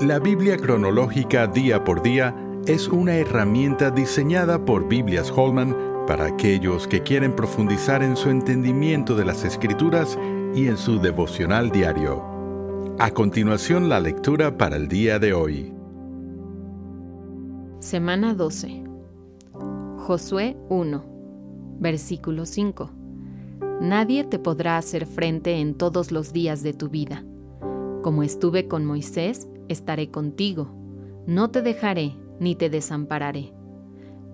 La Biblia cronológica día por día es una herramienta diseñada por Biblias Holman para aquellos que quieren profundizar en su entendimiento de las escrituras y en su devocional diario. A continuación la lectura para el día de hoy. Semana 12. Josué 1, versículo 5. Nadie te podrá hacer frente en todos los días de tu vida. Como estuve con Moisés, estaré contigo. No te dejaré ni te desampararé.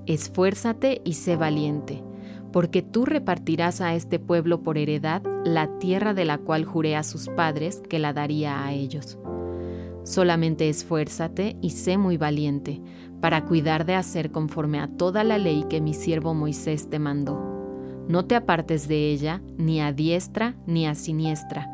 Esfuérzate y sé valiente, porque tú repartirás a este pueblo por heredad la tierra de la cual juré a sus padres que la daría a ellos. Solamente esfuérzate y sé muy valiente, para cuidar de hacer conforme a toda la ley que mi siervo Moisés te mandó no te apartes de ella ni a diestra ni a siniestra,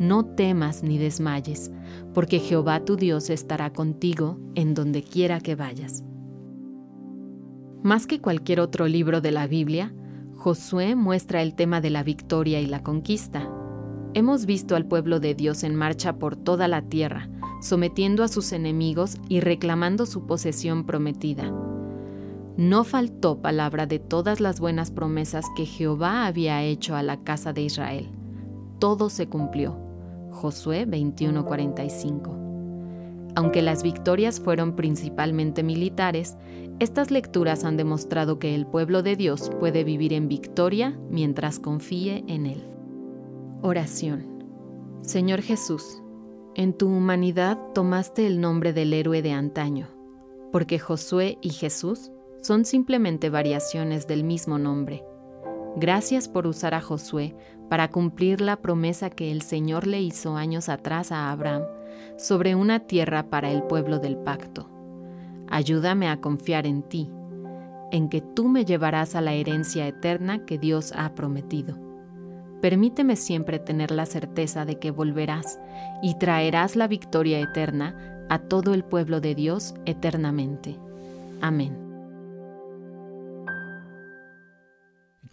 no temas ni desmayes, porque Jehová tu Dios estará contigo en donde quiera que vayas. Más que cualquier otro libro de la Biblia, Josué muestra el tema de la victoria y la conquista. Hemos visto al pueblo de Dios en marcha por toda la tierra, sometiendo a sus enemigos y reclamando su posesión prometida. No faltó palabra de todas las buenas promesas que Jehová había hecho a la casa de Israel. Todo se cumplió. Josué 21:45. Aunque las victorias fueron principalmente militares, estas lecturas han demostrado que el pueblo de Dios puede vivir en victoria mientras confíe en Él. Oración. Señor Jesús, en tu humanidad tomaste el nombre del héroe de antaño, porque Josué y Jesús son simplemente variaciones del mismo nombre. Gracias por usar a Josué para cumplir la promesa que el Señor le hizo años atrás a Abraham sobre una tierra para el pueblo del pacto. Ayúdame a confiar en ti, en que tú me llevarás a la herencia eterna que Dios ha prometido. Permíteme siempre tener la certeza de que volverás y traerás la victoria eterna a todo el pueblo de Dios eternamente. Amén.